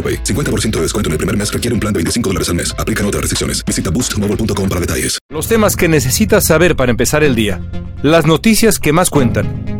AroPay. 50% de descuento en el primer mes requiere un plan de 25 dólares al mes. Aplican otras restricciones. Visita boostmobile.com para detalles. Los temas que necesitas saber para empezar el día. Las noticias que más cuentan.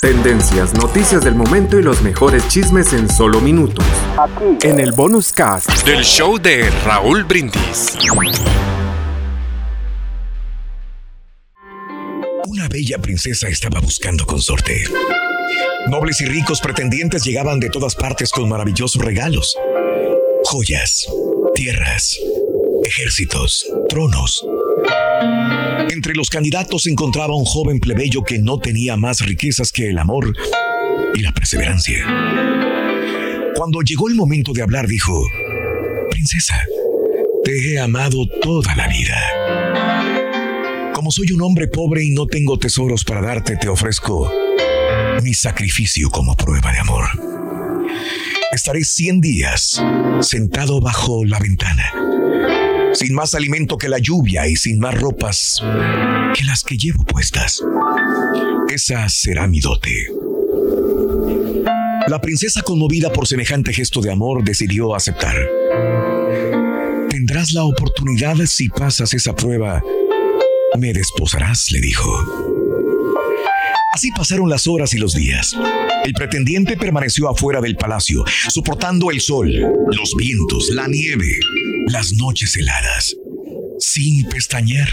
Tendencias, noticias del momento y los mejores chismes en solo minutos. En el bonus cast del show de Raúl Brindis. Una bella princesa estaba buscando consorte. Nobles y ricos pretendientes llegaban de todas partes con maravillosos regalos. Joyas, tierras, ejércitos, tronos. Entre los candidatos se encontraba un joven plebeyo que no tenía más riquezas que el amor y la perseverancia. Cuando llegó el momento de hablar, dijo, Princesa, te he amado toda la vida. Como soy un hombre pobre y no tengo tesoros para darte, te ofrezco mi sacrificio como prueba de amor. Estaré 100 días sentado bajo la ventana, sin más alimento que la lluvia y sin más ropas que las que llevo puestas. Esa será mi dote. La princesa, conmovida por semejante gesto de amor, decidió aceptar. Tendrás la oportunidad si pasas esa prueba. Me desposarás, le dijo. Así pasaron las horas y los días. El pretendiente permaneció afuera del palacio, soportando el sol, los vientos, la nieve, las noches heladas, sin pestañear,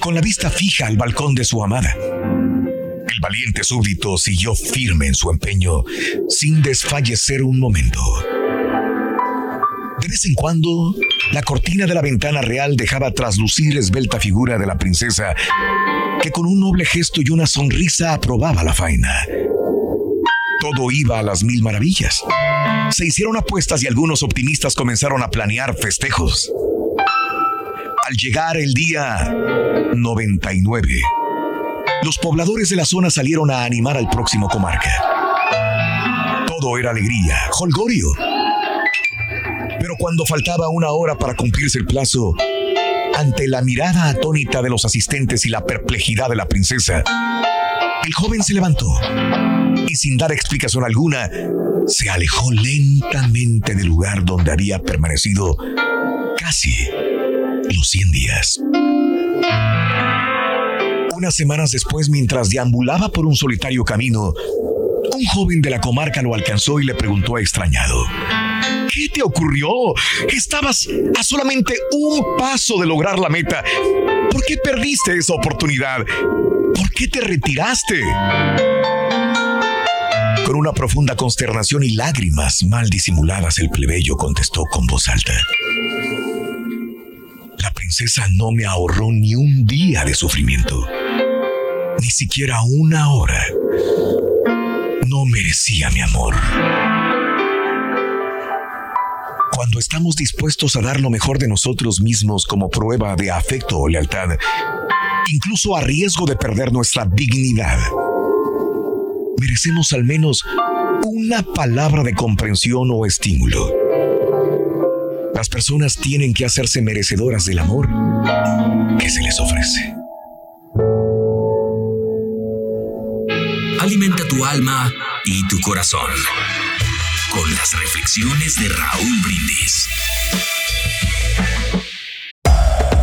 con la vista fija al balcón de su amada. El valiente súbdito siguió firme en su empeño, sin desfallecer un momento. De vez en cuando, la cortina de la ventana real dejaba traslucir esbelta figura de la princesa, que con un noble gesto y una sonrisa aprobaba la faena. Todo iba a las mil maravillas. Se hicieron apuestas y algunos optimistas comenzaron a planear festejos. Al llegar el día 99, los pobladores de la zona salieron a animar al próximo comarca. Todo era alegría, holgorio. Pero cuando faltaba una hora para cumplirse el plazo, ante la mirada atónita de los asistentes y la perplejidad de la princesa, el joven se levantó y sin dar explicación alguna, se alejó lentamente del lugar donde había permanecido casi los 100 días. Unas semanas después, mientras deambulaba por un solitario camino, un joven de la comarca lo alcanzó y le preguntó extrañado. ¿Qué te ocurrió? Estabas a solamente un paso de lograr la meta. ¿Por qué perdiste esa oportunidad? ¿Por qué te retiraste? Con una profunda consternación y lágrimas mal disimuladas, el plebeyo contestó con voz alta. La princesa no me ahorró ni un día de sufrimiento, ni siquiera una hora. No merecía mi amor. Cuando estamos dispuestos a dar lo mejor de nosotros mismos como prueba de afecto o lealtad, incluso a riesgo de perder nuestra dignidad, merecemos al menos una palabra de comprensión o estímulo. Las personas tienen que hacerse merecedoras del amor que se les ofrece. Alimenta tu alma y tu corazón con las reflexiones de Raúl Brindis.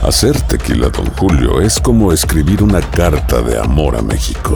Hacer tequila, don Julio, es como escribir una carta de amor a México.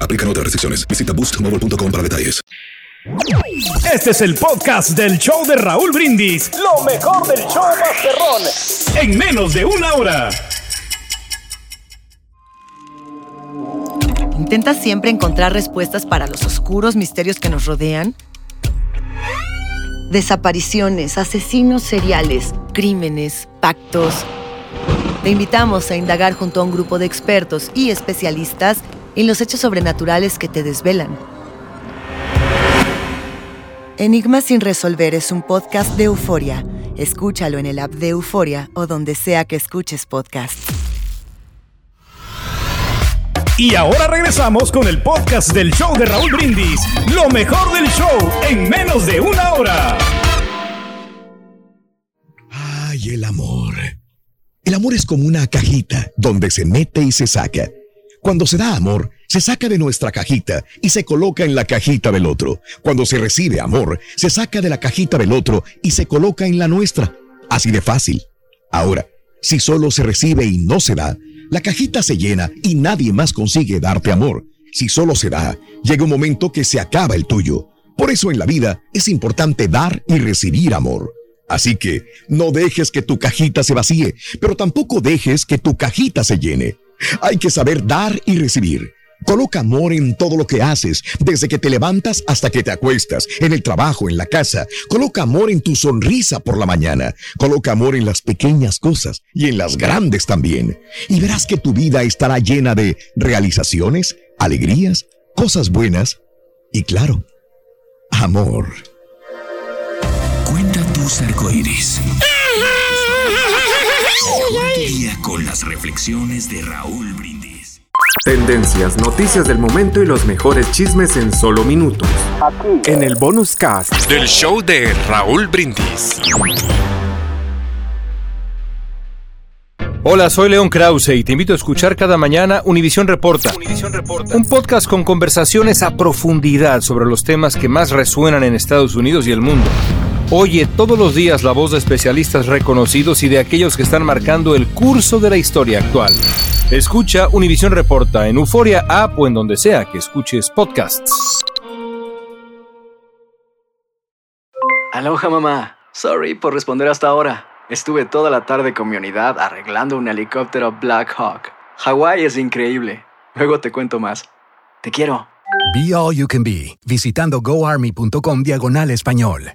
Aplican otras restricciones. Visita boostmobile.com para detalles. Este es el podcast del show de Raúl Brindis. Lo mejor del show Masterrón. En menos de una hora. ¿Intentas siempre encontrar respuestas para los oscuros misterios que nos rodean? Desapariciones, asesinos seriales, crímenes, pactos. Te invitamos a indagar junto a un grupo de expertos y especialistas en los hechos sobrenaturales que te desvelan. Enigma sin resolver es un podcast de euforia. Escúchalo en el app de Euforia o donde sea que escuches podcast. Y ahora regresamos con el podcast del show de Raúl Brindis. Lo mejor del show en menos de una hora. Ay, el amor. El amor es como una cajita donde se mete y se saca. Cuando se da amor, se saca de nuestra cajita y se coloca en la cajita del otro. Cuando se recibe amor, se saca de la cajita del otro y se coloca en la nuestra. Así de fácil. Ahora, si solo se recibe y no se da, la cajita se llena y nadie más consigue darte amor. Si solo se da, llega un momento que se acaba el tuyo. Por eso en la vida es importante dar y recibir amor. Así que no dejes que tu cajita se vacíe, pero tampoco dejes que tu cajita se llene. Hay que saber dar y recibir. Coloca amor en todo lo que haces, desde que te levantas hasta que te acuestas, en el trabajo, en la casa. Coloca amor en tu sonrisa por la mañana. Coloca amor en las pequeñas cosas y en las grandes también. Y verás que tu vida estará llena de realizaciones, alegrías, cosas buenas y claro, amor. Cuenta tus arcoíris. Día con las reflexiones de Raúl Brindis. Tendencias, noticias del momento y los mejores chismes en solo minutos. En el bonus cast del show de Raúl Brindis. Hola, soy León Krause y te invito a escuchar cada mañana Univisión Reporta, un podcast con conversaciones a profundidad sobre los temas que más resuenan en Estados Unidos y el mundo. Oye todos los días la voz de especialistas reconocidos y de aquellos que están marcando el curso de la historia actual. Escucha Univisión Reporta en Euforia App o en donde sea que escuches podcasts. Aloha mamá. Sorry por responder hasta ahora. Estuve toda la tarde con mi unidad arreglando un helicóptero Black Hawk. Hawái es increíble. Luego te cuento más. Te quiero. Be All You Can Be, visitando goarmy.com diagonal español.